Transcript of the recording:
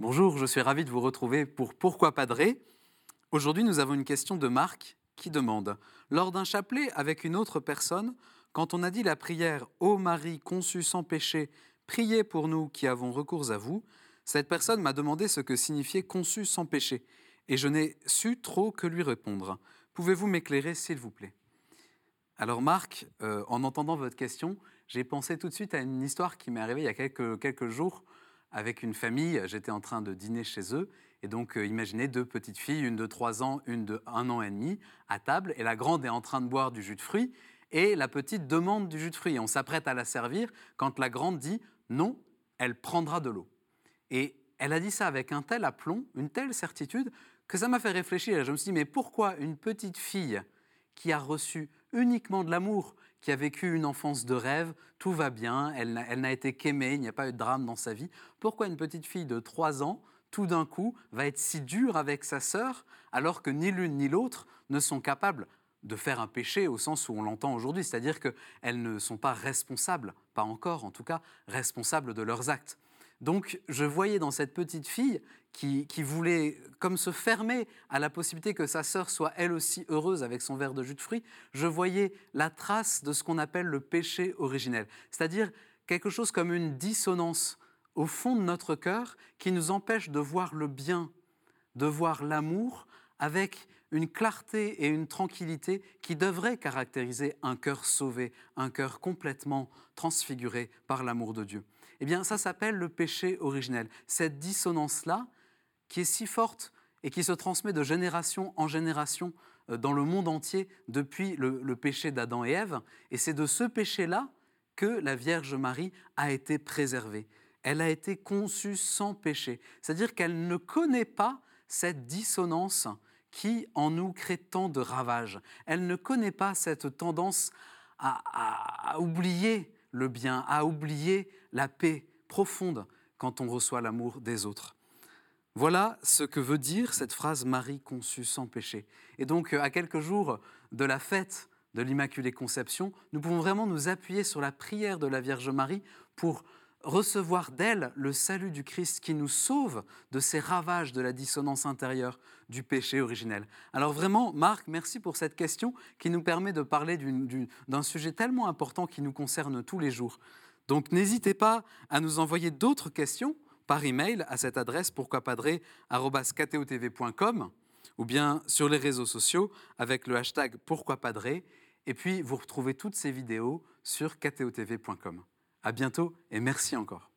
Bonjour, je suis ravi de vous retrouver pour Pourquoi Padré Aujourd'hui, nous avons une question de Marc qui demande Lors d'un chapelet avec une autre personne, quand on a dit la prière Ô Marie conçue sans péché, priez pour nous qui avons recours à vous, cette personne m'a demandé ce que signifiait conçu sans péché, et je n'ai su trop que lui répondre. Pouvez-vous m'éclairer, s'il vous plaît? Alors Marc, euh, en entendant votre question, j'ai pensé tout de suite à une histoire qui m'est arrivée il y a quelques jours avec une famille. J'étais en train de dîner chez eux. Et donc, euh, imaginez deux petites filles, une de 3 ans, une de 1 an et demi, à table. Et la grande est en train de boire du jus de fruits. Et la petite demande du jus de fruits. Et on s'apprête à la servir quand la grande dit non, elle prendra de l'eau. Et elle a dit ça avec un tel aplomb, une telle certitude, que ça m'a fait réfléchir. Je me suis dit, mais pourquoi une petite fille qui a reçu uniquement de l'amour, qui a vécu une enfance de rêve, tout va bien, elle n'a été qu'aimée, il n'y a pas eu de drame dans sa vie. Pourquoi une petite fille de 3 ans, tout d'un coup, va être si dure avec sa sœur, alors que ni l'une ni l'autre ne sont capables de faire un péché au sens où on l'entend aujourd'hui, c'est-à-dire qu'elles ne sont pas responsables, pas encore en tout cas, responsables de leurs actes. Donc je voyais dans cette petite fille qui, voulait comme se fermer à la possibilité que sa sœur soit elle aussi heureuse avec son verre de jus de fruits, je voyais la trace de ce qu'on appelle le péché originel, c'est-à-dire quelque chose comme une dissonance au fond de notre cœur qui nous empêche de voir le bien, de voir l'amour avec une clarté et une tranquillité qui devraient caractériser un cœur sauvé, un cœur complètement transfiguré par l'amour de Dieu. Eh bien, ça s'appelle le péché originel. Cette dissonance-là, qui est si forte et qui se transmet de génération en génération euh, dans le monde entier depuis le, péché d'Adam et Ève. Et c'est de ce péché-là que la Vierge Marie a été préservée. Elle a été conçue sans péché. C'est-à-dire qu'elle ne connaît pas cette dissonance qui en nous crée tant de ravages? Elle ne connaît pas cette tendance à oublier le bien, à oublier la paix profonde quand on reçoit l'amour des autres. Voilà ce que veut dire cette phrase Marie conçue sans péché. Et donc, à quelques jours de la fête de l'Immaculée Conception, nous pouvons vraiment nous appuyer sur la prière de la Vierge Marie pour recevoir d'elle le salut du Christ qui nous sauve de ces ravages de la dissonance intérieure du péché originel. Alors vraiment, Marc, merci pour cette question qui nous permet de parler d'un sujet tellement important qui nous concerne tous les jours. Donc n'hésitez pas à nous envoyer d'autres questions par email à cette adresse pourquoipadré.com ou bien sur les réseaux sociaux avec le hashtag pourquoipadré. Et puis vous retrouvez toutes ces vidéos sur ktotv.com. À bientôt et merci encore.